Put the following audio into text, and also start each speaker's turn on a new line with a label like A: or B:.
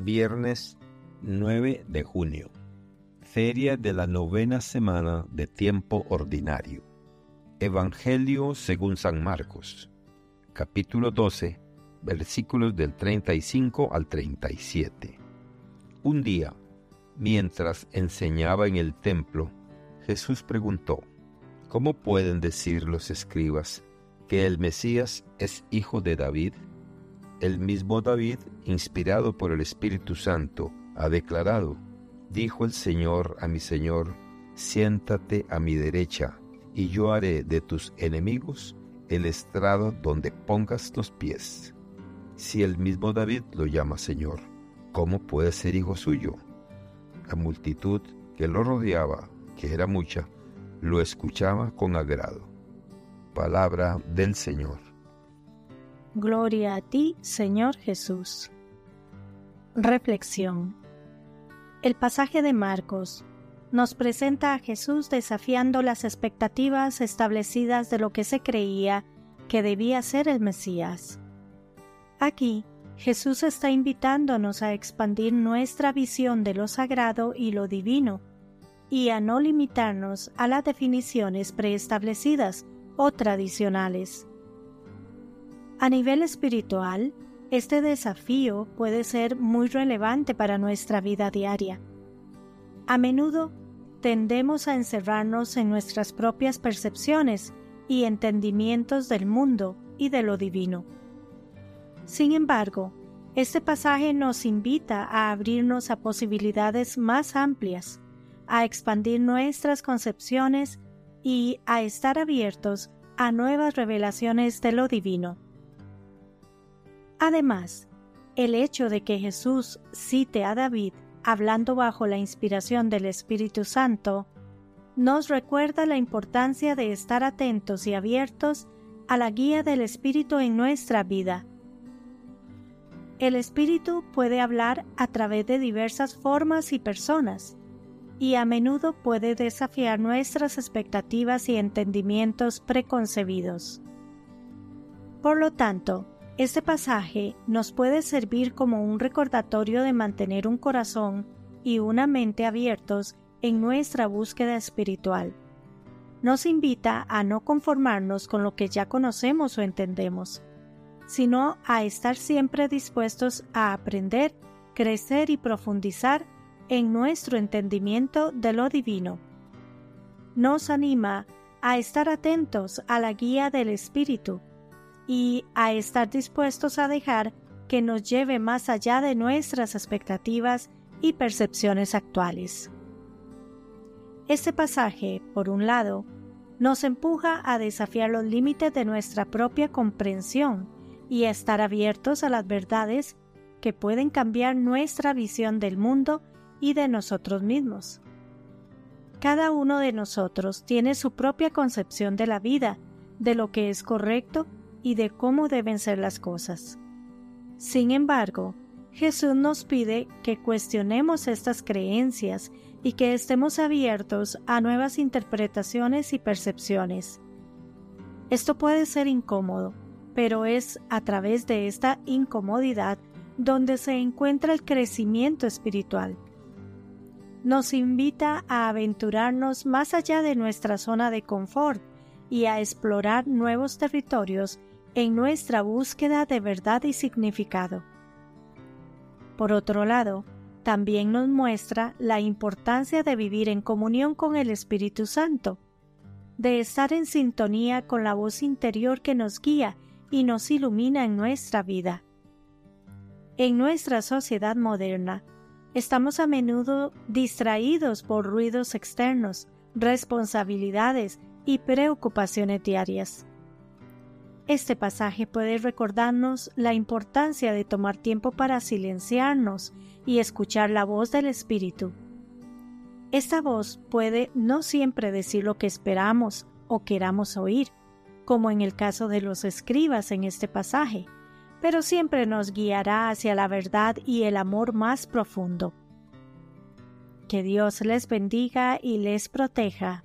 A: Viernes 9 de junio. Feria de la novena semana de tiempo ordinario. Evangelio según San Marcos. Capítulo 12, versículos del 35 al 37. Un día, mientras enseñaba en el templo, Jesús preguntó, ¿Cómo pueden decir los escribas que el Mesías es hijo de David? El mismo David, inspirado por el Espíritu Santo, ha declarado, dijo el Señor a mi Señor, siéntate a mi derecha, y yo haré de tus enemigos el estrado donde pongas los pies. Si el mismo David lo llama Señor, ¿cómo puede ser hijo suyo? La multitud que lo rodeaba, que era mucha, lo escuchaba con agrado. Palabra del Señor.
B: Gloria a ti, Señor Jesús. Reflexión. El pasaje de Marcos nos presenta a Jesús desafiando las expectativas establecidas de lo que se creía que debía ser el Mesías. Aquí, Jesús está invitándonos a expandir nuestra visión de lo sagrado y lo divino, y a no limitarnos a las definiciones preestablecidas o tradicionales. A nivel espiritual, este desafío puede ser muy relevante para nuestra vida diaria. A menudo tendemos a encerrarnos en nuestras propias percepciones y entendimientos del mundo y de lo divino. Sin embargo, este pasaje nos invita a abrirnos a posibilidades más amplias, a expandir nuestras concepciones y a estar abiertos a nuevas revelaciones de lo divino. Además, el hecho de que Jesús cite a David hablando bajo la inspiración del Espíritu Santo nos recuerda la importancia de estar atentos y abiertos a la guía del Espíritu en nuestra vida. El Espíritu puede hablar a través de diversas formas y personas, y a menudo puede desafiar nuestras expectativas y entendimientos preconcebidos. Por lo tanto, este pasaje nos puede servir como un recordatorio de mantener un corazón y una mente abiertos en nuestra búsqueda espiritual. Nos invita a no conformarnos con lo que ya conocemos o entendemos, sino a estar siempre dispuestos a aprender, crecer y profundizar en nuestro entendimiento de lo divino. Nos anima a estar atentos a la guía del Espíritu y a estar dispuestos a dejar que nos lleve más allá de nuestras expectativas y percepciones actuales. Este pasaje, por un lado, nos empuja a desafiar los límites de nuestra propia comprensión y a estar abiertos a las verdades que pueden cambiar nuestra visión del mundo y de nosotros mismos. Cada uno de nosotros tiene su propia concepción de la vida, de lo que es correcto y de cómo deben ser las cosas. Sin embargo, Jesús nos pide que cuestionemos estas creencias y que estemos abiertos a nuevas interpretaciones y percepciones. Esto puede ser incómodo, pero es a través de esta incomodidad donde se encuentra el crecimiento espiritual nos invita a aventurarnos más allá de nuestra zona de confort y a explorar nuevos territorios en nuestra búsqueda de verdad y significado. Por otro lado, también nos muestra la importancia de vivir en comunión con el Espíritu Santo, de estar en sintonía con la voz interior que nos guía y nos ilumina en nuestra vida. En nuestra sociedad moderna, Estamos a menudo distraídos por ruidos externos, responsabilidades y preocupaciones diarias. Este pasaje puede recordarnos la importancia de tomar tiempo para silenciarnos y escuchar la voz del Espíritu. Esta voz puede no siempre decir lo que esperamos o queramos oír, como en el caso de los escribas en este pasaje, pero siempre nos guiará hacia la verdad y el amor más profundo. Que Dios les bendiga y les proteja.